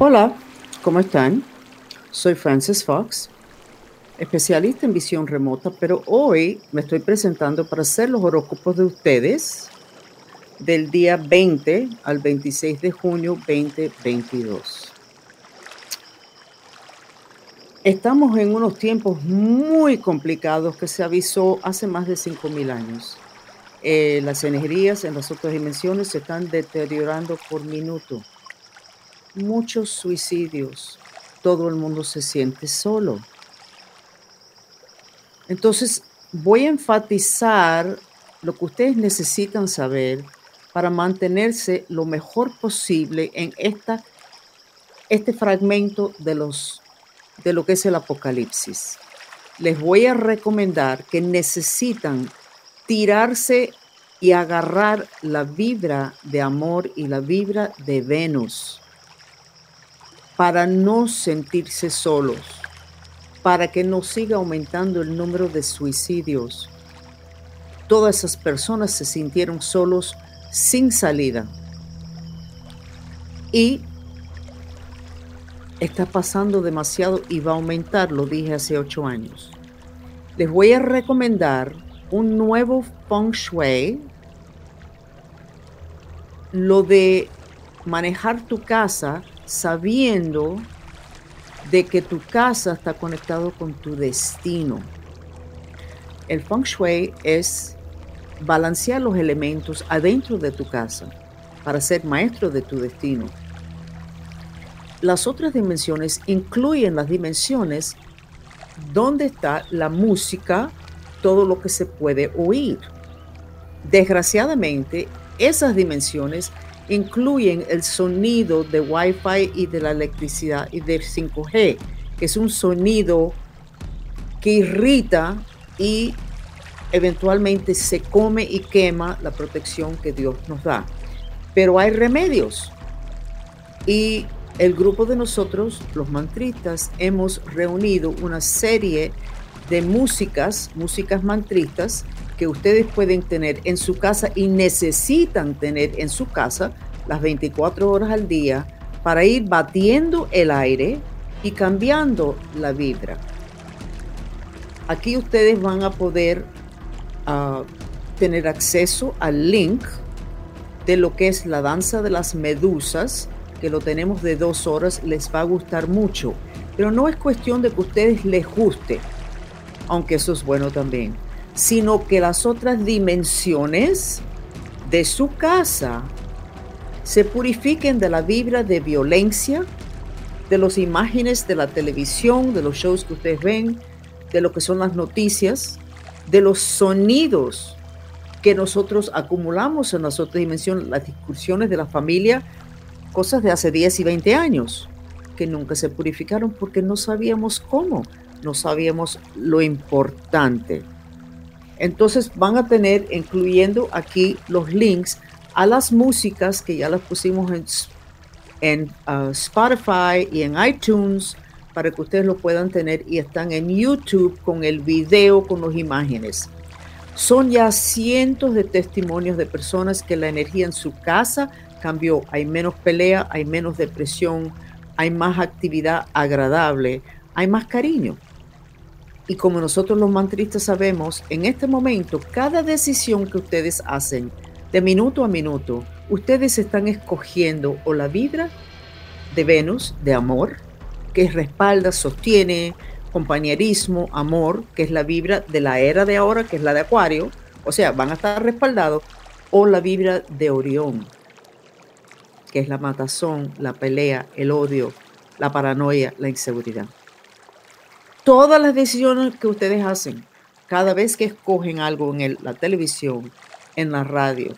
Hola, ¿cómo están? Soy Francis Fox, especialista en visión remota, pero hoy me estoy presentando para hacer los horóscopos de ustedes del día 20 al 26 de junio 2022. Estamos en unos tiempos muy complicados que se avisó hace más de 5.000 años. Eh, las energías en las otras dimensiones se están deteriorando por minuto muchos suicidios. Todo el mundo se siente solo. Entonces, voy a enfatizar lo que ustedes necesitan saber para mantenerse lo mejor posible en esta, este fragmento de, los, de lo que es el apocalipsis. Les voy a recomendar que necesitan tirarse y agarrar la vibra de amor y la vibra de Venus para no sentirse solos, para que no siga aumentando el número de suicidios. Todas esas personas se sintieron solos sin salida. Y está pasando demasiado y va a aumentar, lo dije hace ocho años. Les voy a recomendar un nuevo feng shui, lo de manejar tu casa sabiendo de que tu casa está conectado con tu destino. El feng shui es balancear los elementos adentro de tu casa para ser maestro de tu destino. Las otras dimensiones incluyen las dimensiones donde está la música, todo lo que se puede oír. Desgraciadamente, esas dimensiones incluyen el sonido de Wi-Fi y de la electricidad y del 5G, que es un sonido que irrita y eventualmente se come y quema la protección que Dios nos da. Pero hay remedios. Y el grupo de nosotros, los mantristas, hemos reunido una serie de músicas, músicas mantristas, que ustedes pueden tener en su casa y necesitan tener en su casa las 24 horas al día para ir batiendo el aire y cambiando la vibra. Aquí ustedes van a poder ah, tener acceso al link de lo que es la danza de las medusas, que lo tenemos de dos horas, les va a gustar mucho. Pero no es cuestión de que a ustedes les guste, aunque eso es bueno también sino que las otras dimensiones de su casa se purifiquen de la vibra de violencia, de las imágenes de la televisión, de los shows que ustedes ven, de lo que son las noticias, de los sonidos que nosotros acumulamos en las otras dimensiones, las discusiones de la familia, cosas de hace 10 y 20 años, que nunca se purificaron porque no sabíamos cómo, no sabíamos lo importante. Entonces van a tener, incluyendo aquí los links a las músicas que ya las pusimos en, uh, Spotify y en iTunes para que ustedes lo puedan tener y están en YouTube con el video, con las imágenes. Son ya cientos de testimonios de personas que la energía en su casa cambió. Hay menos pelea, hay menos depresión, hay más actividad agradable, hay más cariño. Y como nosotros los mantristas sabemos, en este momento, cada decisión que ustedes hacen, de minuto a minuto, ustedes están escogiendo o la vibra de Venus, de amor, que respalda, sostiene, compañerismo, amor, que es la vibra de la era de ahora, que es la de Acuario, o sea, van a estar respaldados, o la vibra de Orión, que es la matazón, la pelea, el odio, la paranoia, la inseguridad. Todas las decisiones que ustedes hacen, cada vez que escogen algo en la televisión, en la radio,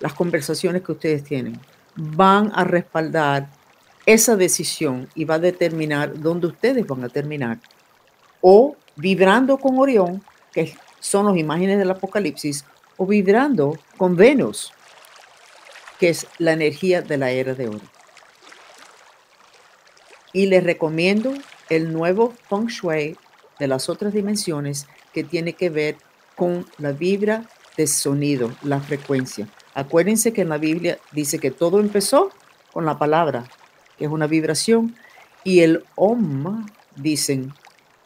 las conversaciones que ustedes tienen, van a respaldar esa decisión y va a determinar dónde ustedes van a terminar. O vibrando con Orión, que son las imágenes del Apocalipsis, o vibrando con Venus, que es la energía de la era de oro. Y les recomiendo el nuevo feng shui de las otras dimensiones que tiene que ver con la vibra de sonido, la frecuencia. Acuérdense que en la Biblia dice que todo empezó con la palabra que es una vibración, y el Om, dicen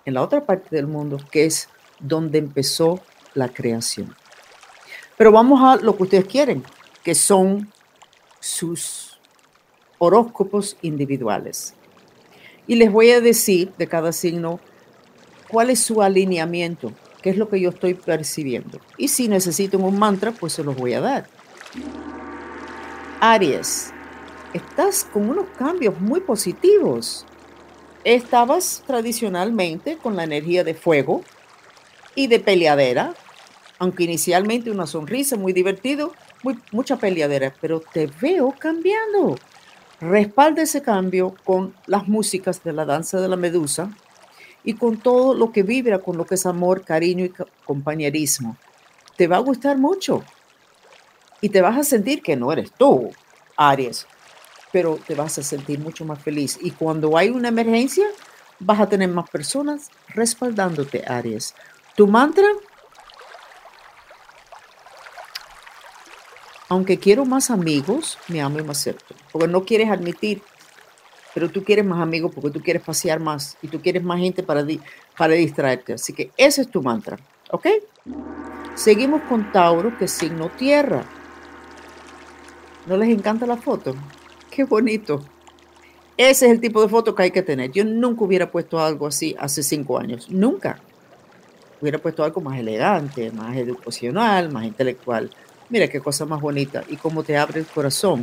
en la otra parte del mundo, que es donde empezó la creación. Pero vamos a lo que ustedes quieren, que son sus horóscopos individuales. Y les voy a decir de cada signo cuál es su alineamiento, qué es lo que yo estoy percibiendo. Y si necesitan un mantra, pues se los voy a dar. Aries, estás con unos cambios muy positivos. Estabas tradicionalmente con la energía de fuego y de peleadera, aunque inicialmente una sonrisa muy divertido, mucha peleadera, pero te veo cambiando. Respalda ese cambio con las músicas de la danza de la medusa y con todo lo que vibra con lo que es amor, cariño y compañerismo. Te va a gustar mucho y te vas a sentir que no eres tú, Aries, pero te vas a sentir mucho más feliz. Y cuando hay una emergencia, vas a tener más personas respaldándote, Aries. Tu mantra, aunque quiero más amigos, me amo y me acepto. Porque no quieres admitir, pero tú quieres más amigos porque tú quieres pasear más y tú quieres más gente para, para distraerte. Así que ese es tu mantra, ¿ok? Seguimos con Tauro, que es signo tierra. ¿No les encanta la foto? Qué bonito. Ese es el tipo de foto que hay que tener. Yo nunca hubiera puesto algo así hace cinco años. Nunca. Hubiera puesto algo más elegante, más educacional, más intelectual. Mira qué cosa más bonita y cómo te abre el corazón,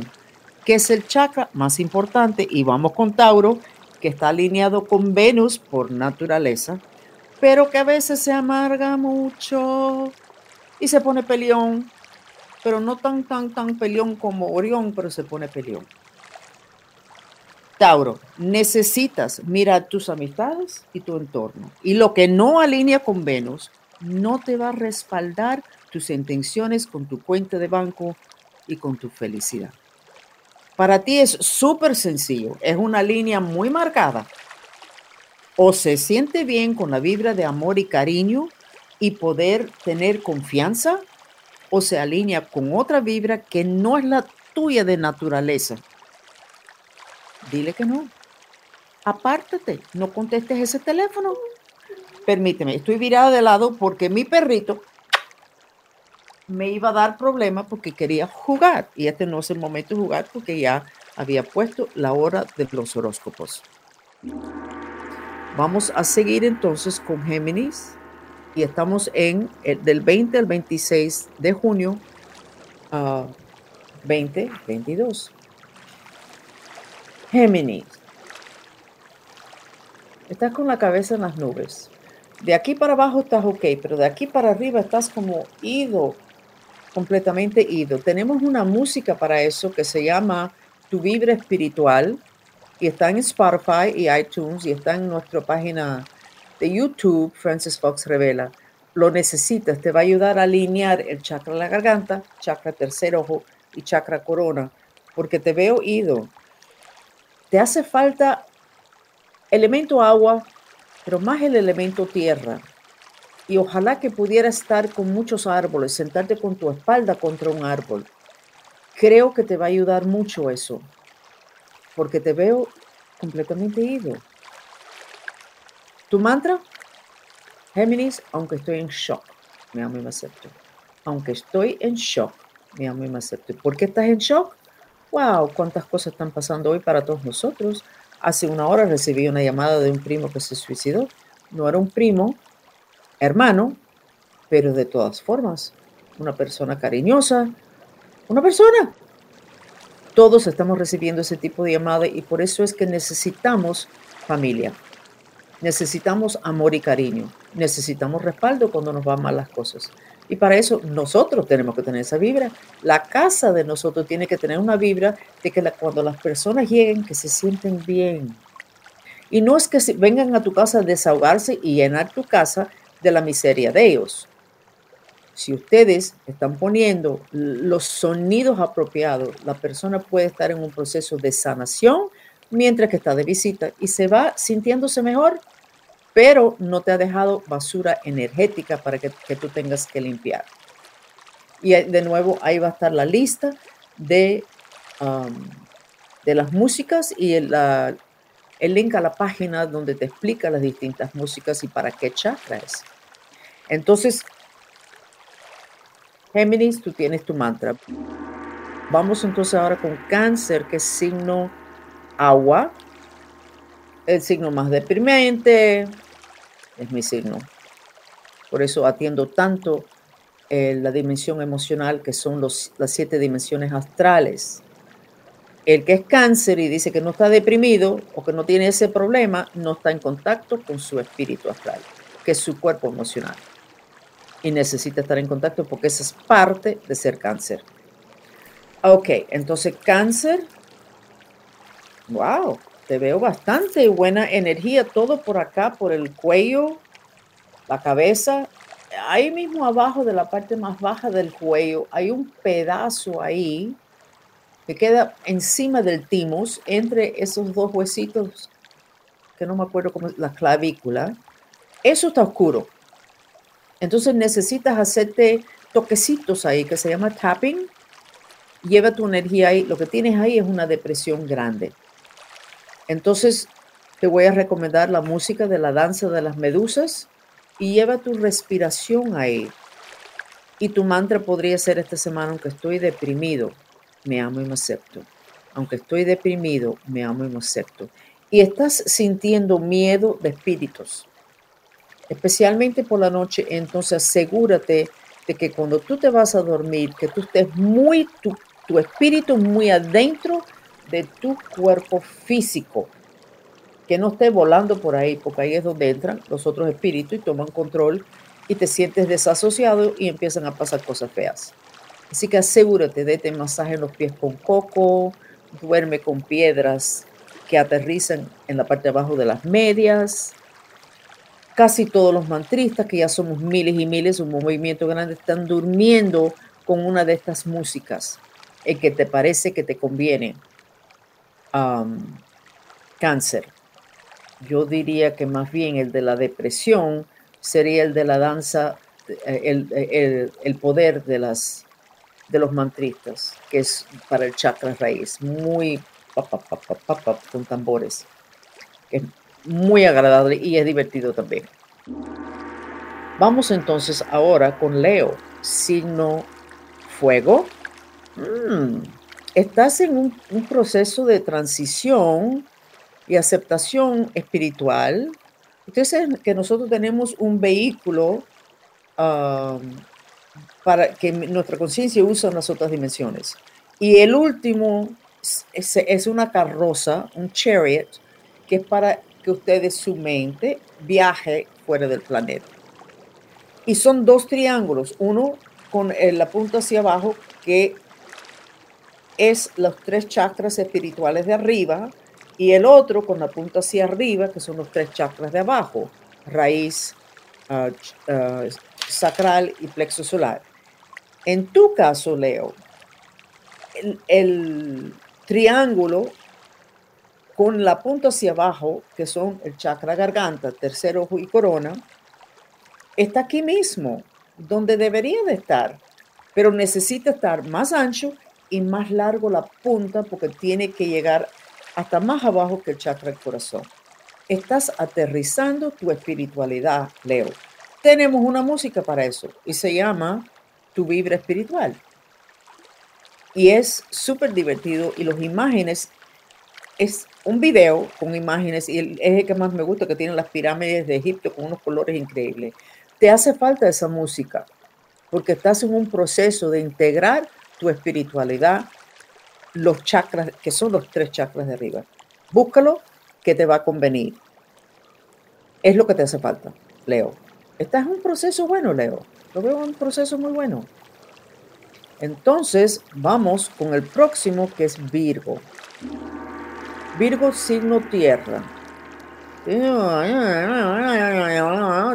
que es el chakra más importante. Y vamos con Tauro, que está alineado con Venus por naturaleza, pero que a veces se amarga mucho y se pone peleón, pero no tan, tan, tan peleón como Orión, pero se pone peleón. Tauro, necesitas mirar tus amistades y tu entorno. Y lo que no alinea con Venus no te va a respaldar tus intenciones con tu cuenta de banco y con tu felicidad. Para ti es súper sencillo, es una línea muy marcada. O se siente bien con la vibra de amor y cariño y poder tener confianza, o se alinea con otra vibra que no es la tuya de naturaleza dile que no. Apártate, no contestes ese teléfono. Permíteme, estoy virada de lado porque mi perrito me iba a dar problemas porque quería jugar y este no es el momento de jugar porque ya había puesto la hora de los horóscopos. Vamos a seguir entonces con Géminis y estamos en el, del 20 al 26 de junio a 2022. Géminis. Estás con la cabeza en las nubes. De aquí para abajo estás ok, pero de aquí para arriba estás como ido, completamente ido. Tenemos una música para eso que se llama Tu Vibra Espiritual y está en Spotify y iTunes y está en nuestra página de YouTube, Francis Fox Revela. Lo necesitas, te va a ayudar a alinear el chakra de la garganta, chakra tercer ojo y chakra corona, porque te veo ido te hace falta elemento agua, pero más el elemento tierra. Y ojalá que pudiera estar con muchos árboles, sentarte con tu espalda contra un árbol. Creo que te va a ayudar mucho eso, porque te veo completamente ido. Tu mantra, Géminis, aunque estoy en shock, me amo y me acepto. Aunque estoy en shock, me amo y me acepto. ¿Por qué estás en shock? wow, cuántas cosas están pasando hoy para todos nosotros. Hace una hora recibí una llamada de un primo que se suicidó. No era un primo, hermano, pero de todas formas, una persona cariñosa, una persona. Todos estamos recibiendo ese tipo de llamada y por eso es que necesitamos familia. Necesitamos amor y cariño. Necesitamos respaldo cuando nos van mal las cosas. Y para eso nosotros tenemos que tener esa vibra. La casa de nosotros tiene que tener una vibra de que cuando las personas lleguen, que se sienten bien. Y no es que vengan a tu casa a desahogarse y llenar tu casa de la miseria de ellos. Si ustedes están poniendo los sonidos apropiados, la persona puede estar en un proceso de sanación mientras que está de visita y se va sintiéndose mejor pero no te ha dejado basura energética para que, tú tengas que limpiar. Y de nuevo, ahí va a estar la lista de, um, de las músicas y el, el link a la página donde te explica las distintas músicas y para qué chakra es. Entonces, Géminis, tú tienes tu mantra. Vamos entonces ahora con cáncer, que es signo agua, el signo más deprimente, es mi signo. Por eso atiendo tanto eh, la dimensión emocional, que son los, las siete dimensiones astrales. El que es cáncer y dice que no está deprimido o que no tiene ese problema, no está en contacto con su espíritu astral, que es su cuerpo emocional. Y necesita estar en contacto porque esa es parte de ser cáncer. Ok, entonces cáncer. Wow, te veo bastante buena energía, todo por acá, por el cuello, la cabeza. Ahí mismo abajo de la parte más baja del cuello hay un pedazo ahí que queda encima del timus, entre esos dos huesitos, que no me acuerdo cómo la clavícula. Eso está oscuro. Entonces necesitas hacerte toquecitos ahí, que se llama tapping. Lleva tu energía ahí. Lo que tienes ahí es una depresión grande. Entonces te voy a recomendar la música de la danza de las medusas y lleva tu respiración ahí. Y tu mantra podría ser esta semana, aunque estoy deprimido, me amo y me acepto. Aunque estoy deprimido, me amo y me acepto. Y estás sintiendo miedo de espíritus, especialmente por la noche, entonces asegúrate de que cuando tú te vas a dormir, que tú estés muy, tu, tu espíritu muy adentro de tu cuerpo físico, que no esté volando por ahí, porque ahí es donde entran los otros espíritus y toman control y te sientes desasociado y empiezan a pasar cosas feas. Así que asegúrate, de masaje en los pies con coco, duerme con piedras que aterrizan en la parte de abajo de las medias. Casi todos los mantristas, que ya somos miles y miles, un movimiento grande, están durmiendo con una de estas músicas en que te parece que te conviene. cáncer. Yo diría que más bien el de la depresión sería el de la danza, el, el poder de las de los mantristas, que es para el chakra raíz, muy con tambores. Es muy agradable y es divertido también. Vamos entonces ahora con Leo, signo fuego. Mm, estás en un, proceso de transición y aceptación espiritual. Ustedes que nosotros tenemos un vehículo um, para que nuestra conciencia usa las otras dimensiones. Y el último es, una carroza, un chariot, que es para que ustedes, su mente, viaje fuera del planeta. Y son dos triángulos, uno con la punta hacia abajo, que es los tres chakras espirituales de arriba, y el otro con la punta hacia arriba, que son los tres chakras de abajo, raíz, ah, ah, sacral y plexo solar. En tu caso, Leo, el, triángulo con la punta hacia abajo, que son el chakra garganta, tercer ojo y corona, está aquí mismo, donde debería de estar, pero necesita estar más ancho y más largo la punta porque tiene que llegar hasta más abajo que el chakra del corazón. Estás aterrizando tu espiritualidad, Leo. Tenemos una música para eso y se llama tu vibra espiritual. Y es súper divertido y las imágenes, es un video con imágenes y es el que más me gusta, que tiene las pirámides de Egipto con unos colores increíbles. Te hace falta esa música porque estás en un proceso de integrar tu espiritualidad, los chakras, que son los tres chakras de arriba. Búscalo que te va a convenir. Es lo que te hace falta, Leo. Estás en un proceso bueno, Leo. Lo veo un proceso muy bueno. Entonces, vamos con el próximo que es Virgo. Virgo signo tierra.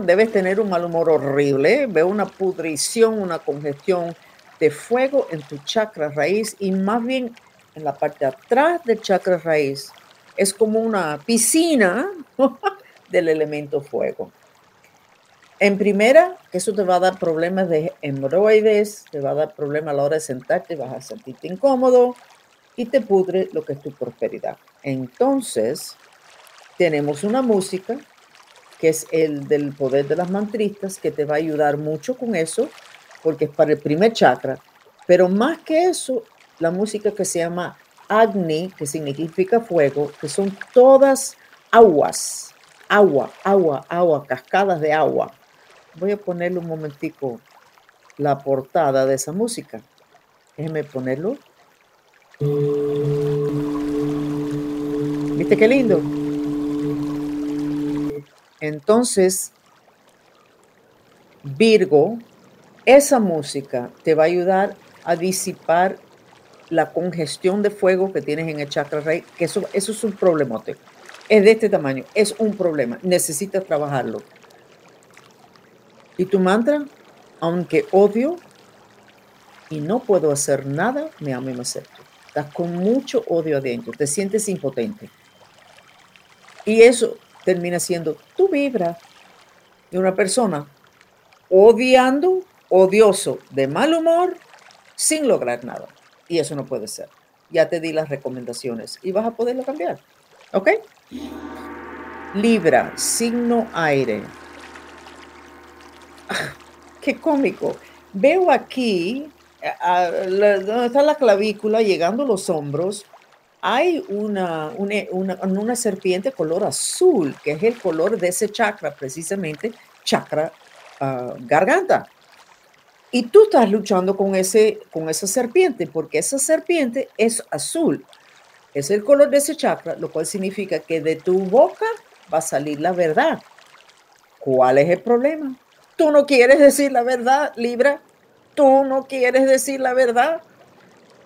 Debes tener un mal humor horrible. Veo una pudrición, una congestión de fuego en tu chakra raíz y más bien en la parte de atrás del chakra raíz. Es como una piscina del elemento fuego. En primera, eso te va a dar problemas de hemorroides, te va a dar problemas a la hora de sentarte, vas a sentirte incómodo, y te pudre lo que es tu prosperidad. Entonces, tenemos una música que es el del poder de las mantristas, que te va a ayudar mucho con eso, porque es para el primer chakra. Pero más que eso, la música que se llama Agni, que significa fuego, que son todas aguas, agua, agua, agua, cascadas de agua. Voy a ponerle un momentico la portada de esa música. Déjeme ponerlo. ¿Viste qué lindo? Entonces, Virgo, esa música te va a ayudar a disipar la congestión de fuego que tienes en el chakra rey, que eso, eso es un problemote. Es de este tamaño, es un problema. Necesitas trabajarlo. ¿Y tu mantra? Aunque odio y no puedo hacer nada, me amo y me acepto. Estás con mucho odio adentro, te sientes impotente. Y eso termina siendo tu vibra de una persona odiando, odioso, de mal humor, sin lograr nada. Y eso no puede ser. Ya te di las recomendaciones y vas a poderlo cambiar. ¿Ok? Libra, signo aire. Qué cómico. Veo aquí, donde está la clavícula, llegando a los hombros, hay una, una, una, serpiente color azul, que es el color de ese chakra, precisamente chakra ah, garganta. Y tú estás luchando con, ese, con esa serpiente, porque esa serpiente es azul. Es el color de ese chakra, lo cual significa que de tu boca va a salir la verdad. ¿Cuál es el problema? Tú no quieres decir la verdad, Libra. Tú no quieres decir la verdad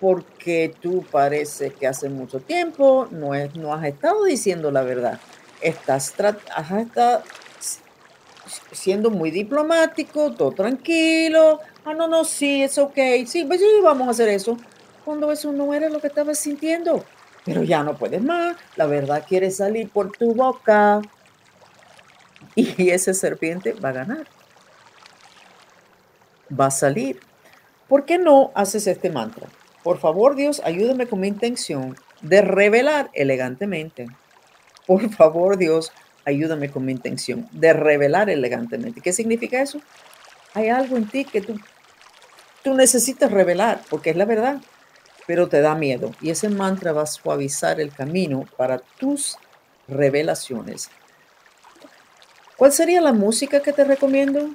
porque tú parece que hace mucho tiempo no, es, no has estado diciendo la verdad. Estás, has estado siendo muy diplomático, todo tranquilo. Ah, no, no, sí, es ok. Sí, pues sí, vamos a hacer eso. Cuando eso no era lo que estabas sintiendo. Pero ya no puedes más. La verdad quiere salir por tu boca. Y ese serpiente va a ganar. Va a salir. ¿Por qué no haces este mantra? Por favor, Dios, ayúdame con mi intención de revelar elegantemente. Por favor, Dios, ayúdame con mi intención de revelar elegantemente. ¿Qué significa eso? Hay algo en ti que tú, tú necesitas revelar, porque es la verdad, pero te da miedo. Y ese mantra va a suavizar el camino para tus revelaciones. ¿Cuál sería la música que te recomiendo?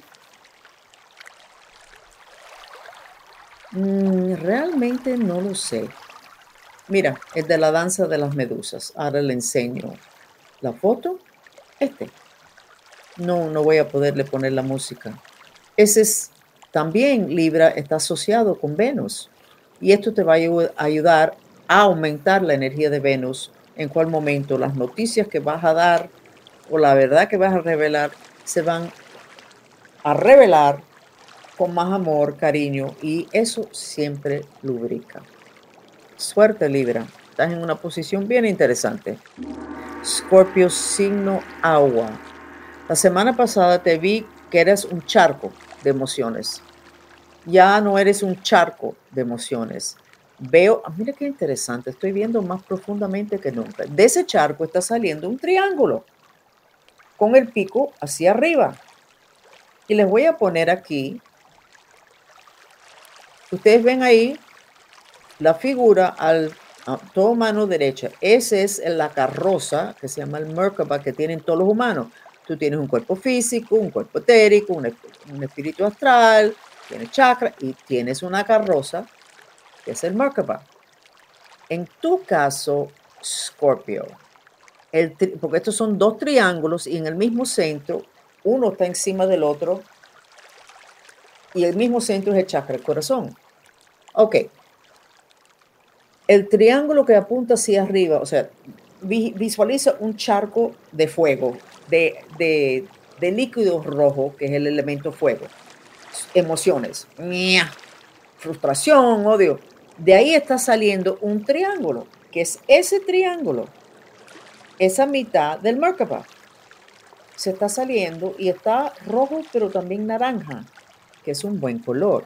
Mm, realmente no lo sé. Mira, es de la danza de las medusas. Ahora le enseño la foto. Este. No, no voy a poderle poner la música. Ese es también Libra, está asociado con Venus. Y esto te va a ayudar a aumentar la energía de Venus. En cuál momento las noticias que vas a dar o la verdad que vas a revelar se van a revelar con más amor, cariño y eso siempre lubrica. Suerte Libra, estás en una posición bien interesante. Scorpio, signo agua. La semana pasada te vi que eres un charco de emociones. Ya no eres un charco de emociones. Veo, ah, mira qué interesante, estoy viendo más profundamente que nunca. De ese charco está saliendo un triángulo con el pico hacia arriba. Y les voy a poner aquí Ustedes ven ahí la figura al a todo mano derecha. Esa es la carroza que se llama el Merkaba que tienen todos los humanos. Tú tienes un cuerpo físico, un cuerpo etérico, un, espíritu astral, tienes chakra y tienes una carroza que es el Merkaba. En tu caso, Scorpio, el, porque estos son dos triángulos y en el mismo centro, uno está encima del otro y el mismo centro es el chakra, el corazón. Ok. El triángulo que apunta hacia arriba, o sea, visualiza un charco de fuego, de, de, líquido rojo, que es el elemento fuego. Emociones, frustración, odio. De ahí está saliendo un triángulo, que es ese triángulo, esa mitad del Merkaba. Se está saliendo y está rojo, pero también naranja, que es un buen color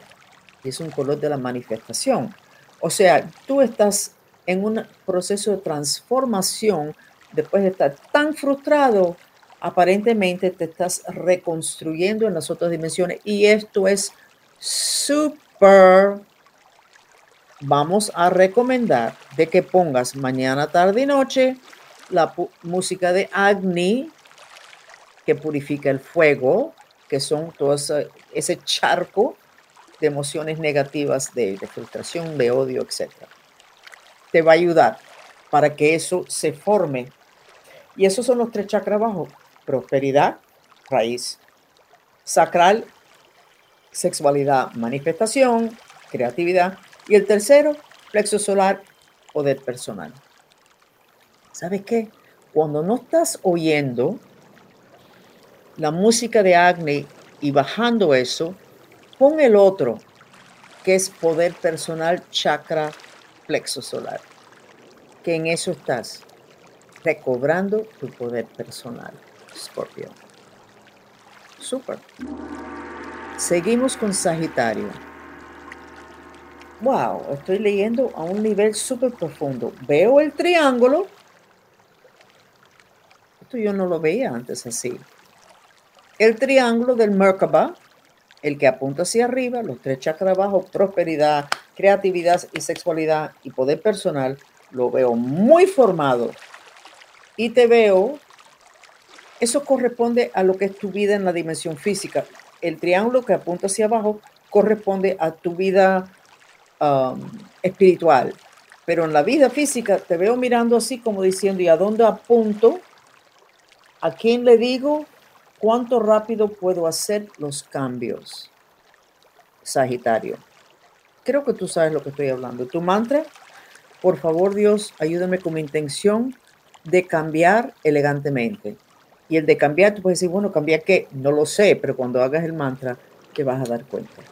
es un color de la manifestación. O sea, tú estás en un proceso de transformación después de estar tan frustrado, aparentemente te estás reconstruyendo en las otras dimensiones y esto es súper. Vamos a recomendar de que pongas mañana, tarde y noche la música de Agni, que purifica el fuego, que son todo ese, charco de emociones negativas, de, frustración, de odio, etc. Te va a ayudar para que eso se forme. Y esos son los tres chakras abajo. Prosperidad, raíz. Sacral, sexualidad, manifestación, creatividad. Y el tercero, plexo solar, poder personal. ¿Sabes qué? Cuando no estás oyendo la música de Agni y bajando eso, pon el otro, que es poder personal, chakra, plexo solar. Que en eso estás, recobrando tu poder personal, Scorpio. Super. Seguimos con Sagitario. Wow, estoy leyendo a un nivel súper profundo. Veo el triángulo yo no lo veía antes así. El triángulo del Merkaba, el que apunta hacia arriba, los tres chakras abajo, prosperidad, creatividad y sexualidad y poder personal, lo veo muy formado. Y te veo, eso corresponde a lo que es tu vida en la dimensión física. El triángulo que apunta hacia abajo corresponde a tu vida um, espiritual. Pero en la vida física te veo mirando así como diciendo, ¿y a dónde apunto? ¿A quién le digo cuánto rápido puedo hacer los cambios? Sagitario. Creo que tú sabes lo que estoy hablando. Tu mantra, por favor Dios, ayúdame con mi intención de cambiar elegantemente. Y el de cambiar, tú puedes decir, bueno, ¿cambiar qué? No lo sé, pero cuando hagas el mantra, te vas a dar cuenta.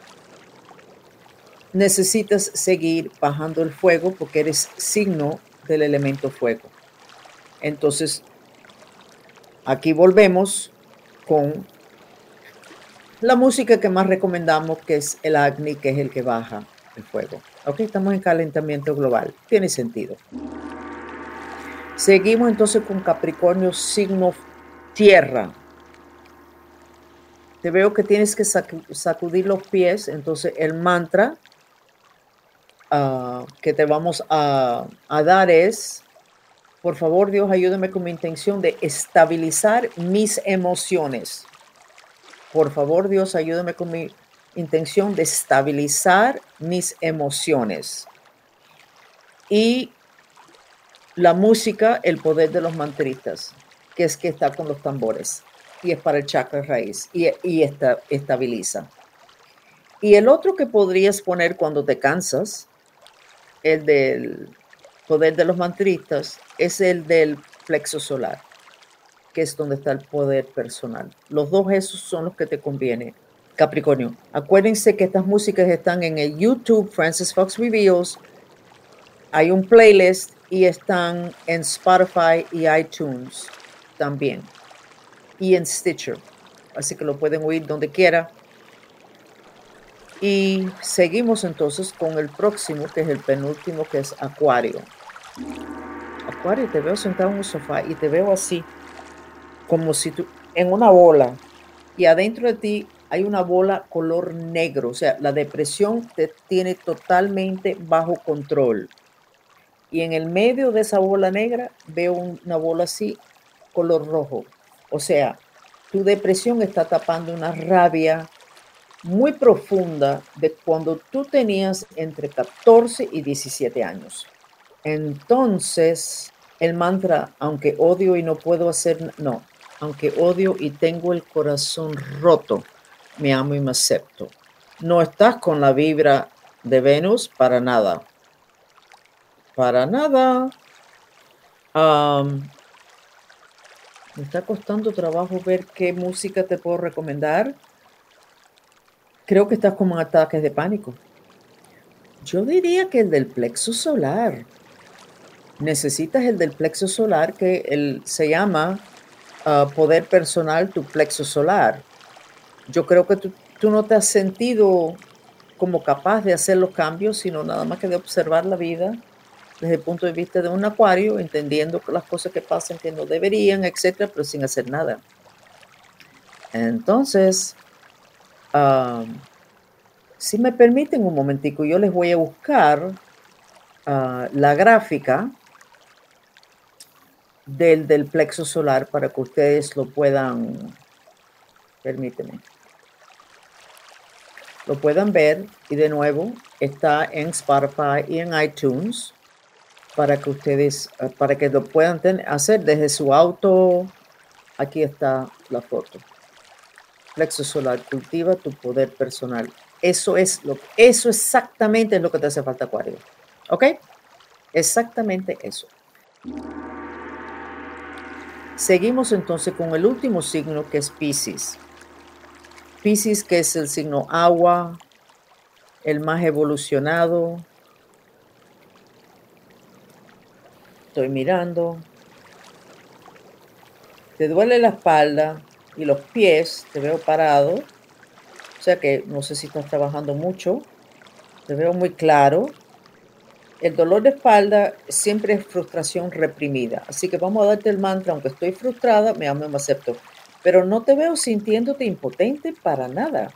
Necesitas seguir bajando el fuego porque eres signo del elemento fuego. Entonces, Aquí volvemos con la música que más recomendamos, que es el Agni, que es el que baja el fuego. Ok, estamos en calentamiento global. Tiene sentido. Seguimos entonces con Capricornio, signo tierra. Te veo que tienes que sacudir los pies, entonces el mantra ah, que te vamos a, a dar es por favor, Dios, ayúdame con mi intención de estabilizar mis emociones. Por favor, Dios, ayúdame con mi intención de estabilizar mis emociones. Y la música, el poder de los mantristas, que es que está con los tambores y es para el chakra raíz y, y estabiliza. Y el otro que podrías poner cuando te cansas, el del poder de los mantristas es el del plexo solar, que es donde está el poder personal. Los dos esos son los que te conviene. Capricornio, acuérdense que estas músicas están en el YouTube Francis Fox Reveals. Hay un playlist y están en Spotify y iTunes también. Y en Stitcher. Así que lo pueden oír donde quiera. Y seguimos entonces con el próximo, que es el penúltimo, que es Acuario. Acuario, te veo sentado en un sofá y te veo así, como si tú, en una bola, y adentro de ti hay una bola color negro, o sea, la depresión te tiene totalmente bajo control. Y en el medio de esa bola negra veo una bola así, color rojo. O sea, tu depresión está tapando una rabia muy profunda de cuando tú tenías entre 14 y 17 años. Entonces, el mantra, aunque odio y no puedo hacer, no, aunque odio y tengo el corazón roto, me amo y me acepto. No estás con la vibra de Venus para nada. Para nada. me está costando trabajo ver qué música te puedo recomendar. Creo que estás como en ataques de pánico. Yo diría que el del plexo solar necesitas el del plexo solar que el, se llama ah, poder personal, tu plexo solar. Yo creo que tú, no te has sentido como capaz de hacer los cambios, sino nada más que de observar la vida desde el punto de vista de un acuario, entendiendo las cosas que pasan que no deberían, etcétera, pero sin hacer nada. Entonces, si me permiten un momentico, yo les voy a buscar ah, la gráfica del, del plexo solar para que ustedes lo puedan, permíteme, lo puedan ver y de nuevo está en Spotify y en iTunes para que ustedes, ah, para que lo puedan hacer desde su auto. Aquí está la foto. Plexo solar, cultiva tu poder personal. Eso es lo eso exactamente es lo que te hace falta, Acuario. ¿Ok? Exactamente eso. Seguimos entonces con el último signo que es Pisces. Pisces que es el signo agua, el más evolucionado. Estoy mirando. Te duele la espalda, y los pies, te veo parado, o sea que no sé si estás trabajando mucho, te veo muy claro. El dolor de espalda siempre es frustración reprimida, así que vamos a darte el mantra, aunque estoy frustrada, me amo y me acepto, pero no te veo sintiéndote impotente para nada,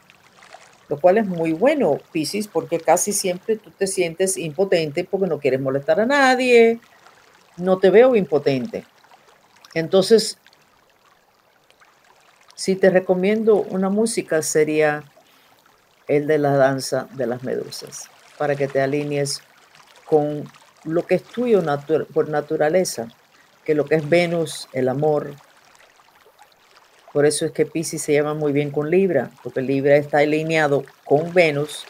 lo cual es muy bueno, Piscis, porque casi siempre tú te sientes impotente porque no quieres molestar a nadie, no te veo impotente. Entonces, si te recomiendo una música sería el de la danza de las medusas, para que te alinees con lo que es tuyo por naturaleza, que lo que es Venus, el amor. Por eso es que Pisces se llama muy bien con Libra, porque Libra está alineado con Venus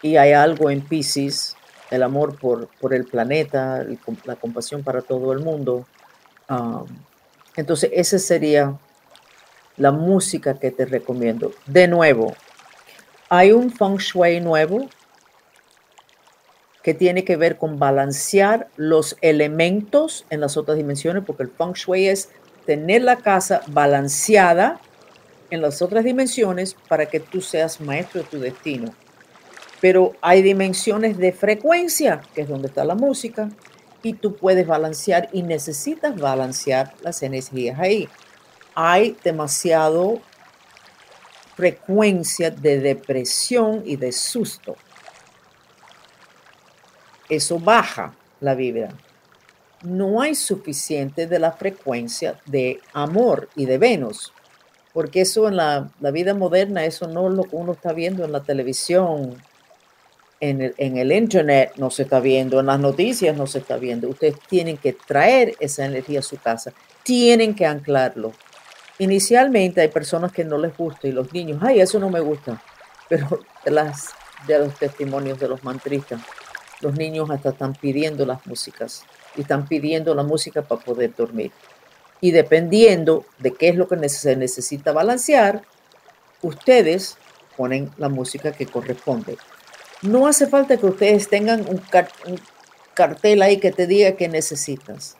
y hay algo en Pisces, el amor por, por el planeta, la compasión para todo el mundo. Ah, entonces, ese sería la música que te recomiendo. De nuevo, hay un feng shui nuevo que tiene que ver con balancear los elementos en las otras dimensiones, porque el feng shui es tener la casa balanceada en las otras dimensiones para que tú seas maestro de tu destino. Pero hay dimensiones de frecuencia, que es donde está la música, y tú puedes balancear y necesitas balancear las energías ahí hay demasiado frecuencia de depresión y de susto. Eso baja la vida. No hay suficiente de la frecuencia de amor y de Venus, porque eso en la, vida moderna, eso no es lo que uno está viendo en la televisión, en el, en el internet no se está viendo, en las noticias no se está viendo. Ustedes tienen que traer esa energía a su casa, tienen que anclarlo Inicialmente hay personas que no les gusta y los niños, ay, eso no me gusta, pero de, las, de los testimonios de los mantristas, los niños hasta están pidiendo las músicas y están pidiendo la música para poder dormir. Y dependiendo de qué es lo que se necesita balancear, ustedes ponen la música que corresponde. No hace falta que ustedes tengan un, cartel ahí que te diga que necesitas.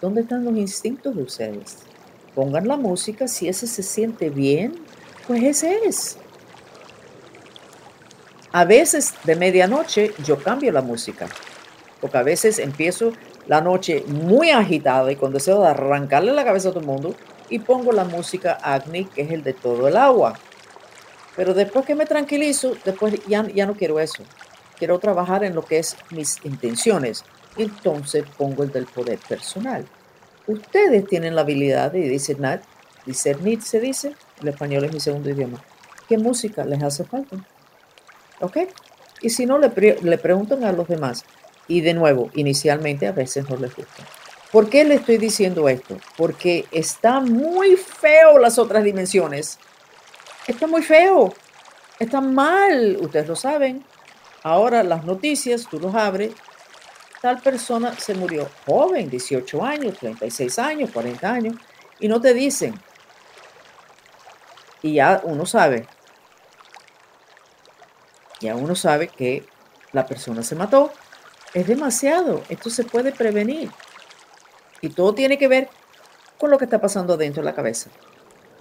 ¿Dónde están los instintos de ustedes? pongan la música, si ese se siente bien, pues ese es. A veces de medianoche yo cambio la música, porque a veces empiezo la noche muy agitada y con deseo de arrancarle la cabeza a todo el mundo y pongo la música Agni, que es el de todo el agua. Pero después que me tranquilizo, después ya, ya no quiero eso. Quiero trabajar en lo que es mis intenciones. Entonces pongo el del poder personal. Ustedes tienen la habilidad de discernir, discernir se dice, el español es mi segundo idioma. ¿Qué música les hace falta? ¿Ok? Y si no, le, le preguntan a los demás. Y de nuevo, inicialmente a veces no les gusta. ¿Por qué le estoy diciendo esto? Porque está muy feo las otras dimensiones. Está muy feo. Está mal. Ustedes lo saben. Ahora las noticias, tú los abres tal persona se murió joven, 18 años, 36 años, 40 años, y no te dicen. Y ya uno sabe. Ya uno sabe que la persona se mató. Es demasiado. Esto se puede prevenir. Y todo tiene que ver con lo que está pasando dentro de la cabeza.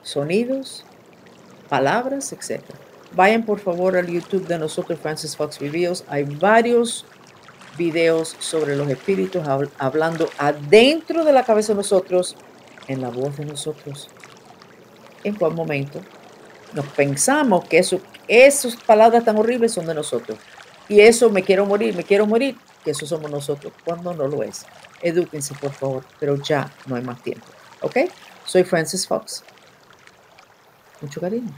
Sonidos, palabras, etc. Vayan por favor al YouTube de nosotros, Francis Fox Reveals. Hay varios videos sobre los espíritus hablando adentro de la cabeza de nosotros, en la voz de nosotros. ¿En cuál momento? Nos pensamos que eso, esas palabras tan horribles son de nosotros. Y eso, me quiero morir, me quiero morir, que eso somos nosotros, cuando no lo es. Edúquense, por favor, pero ya no hay más tiempo. ¿Ok? Soy Francis Fox. Mucho cariño.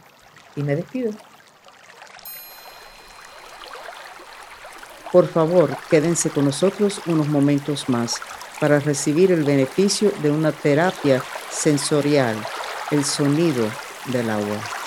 Y me despido. Por favor, quédense con nosotros unos momentos más para recibir el beneficio de una terapia sensorial, el sonido del agua.